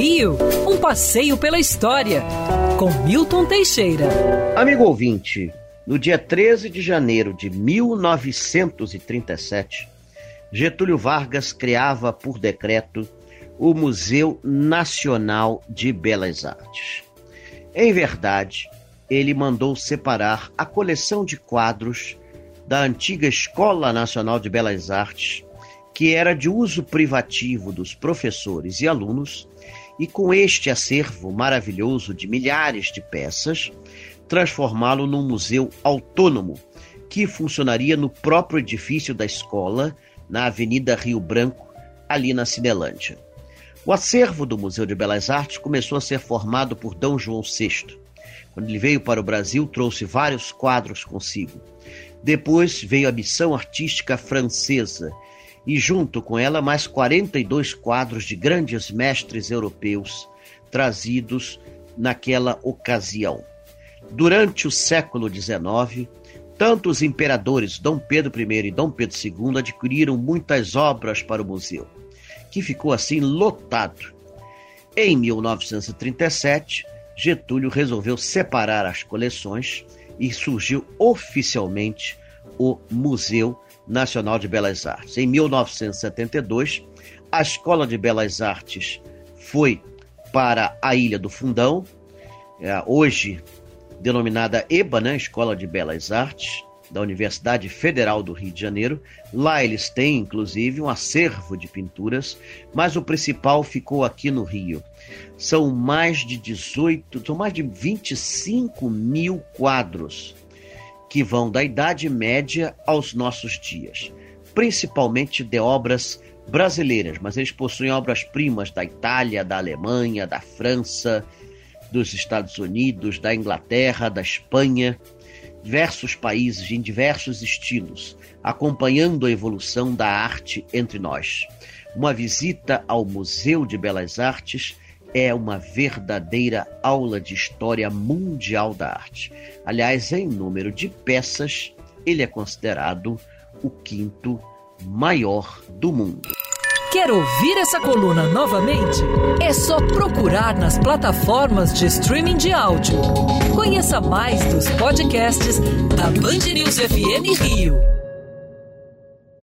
Rio, um passeio pela história, com Milton Teixeira. Amigo ouvinte, no dia 13 de janeiro de 1937, Getúlio Vargas criava por decreto o Museu Nacional de Belas Artes. Em verdade, ele mandou separar a coleção de quadros da antiga Escola Nacional de Belas Artes, que era de uso privativo dos professores e alunos, e com este acervo maravilhoso de milhares de peças, transformá-lo num museu autônomo que funcionaria no próprio edifício da escola, na Avenida Rio Branco, ali na Cinelândia. O acervo do Museu de Belas Artes começou a ser formado por D. João VI. Quando ele veio para o Brasil, trouxe vários quadros consigo. Depois veio a missão artística francesa e, junto com ela, mais 42 quadros de grandes mestres europeus trazidos naquela ocasião. Durante o século XIX, tanto os imperadores Dom Pedro I e Dom Pedro II adquiriram muitas obras para o museu, que ficou assim lotado. Em 1937, Getúlio resolveu separar as coleções e surgiu oficialmente o Museu Nacional de Belas Artes. Em 1972, a Escola de Belas Artes foi para a Ilha do Fundão, é, hoje denominada EBA, né, Escola de Belas Artes, da Universidade Federal do Rio de Janeiro. Lá eles têm, inclusive, um acervo de pinturas, mas o principal ficou aqui no Rio. São mais de 18, são mais de 25 mil quadros que vão da Idade Média aos nossos dias, principalmente de obras brasileiras, mas eles possuem obras-primas da Itália, da Alemanha, da França, dos Estados Unidos, da Inglaterra, da Espanha, diversos países em diversos estilos, acompanhando a evolução da arte entre nós. Uma visita ao Museu de Belas Artes é uma verdadeira aula de história mundial da arte. Aliás, em número de peças, ele é considerado o quinto maior do mundo. Quer ouvir essa coluna novamente? É só procurar nas plataformas de streaming de áudio. Conheça mais dos podcasts da Band News FM Rio.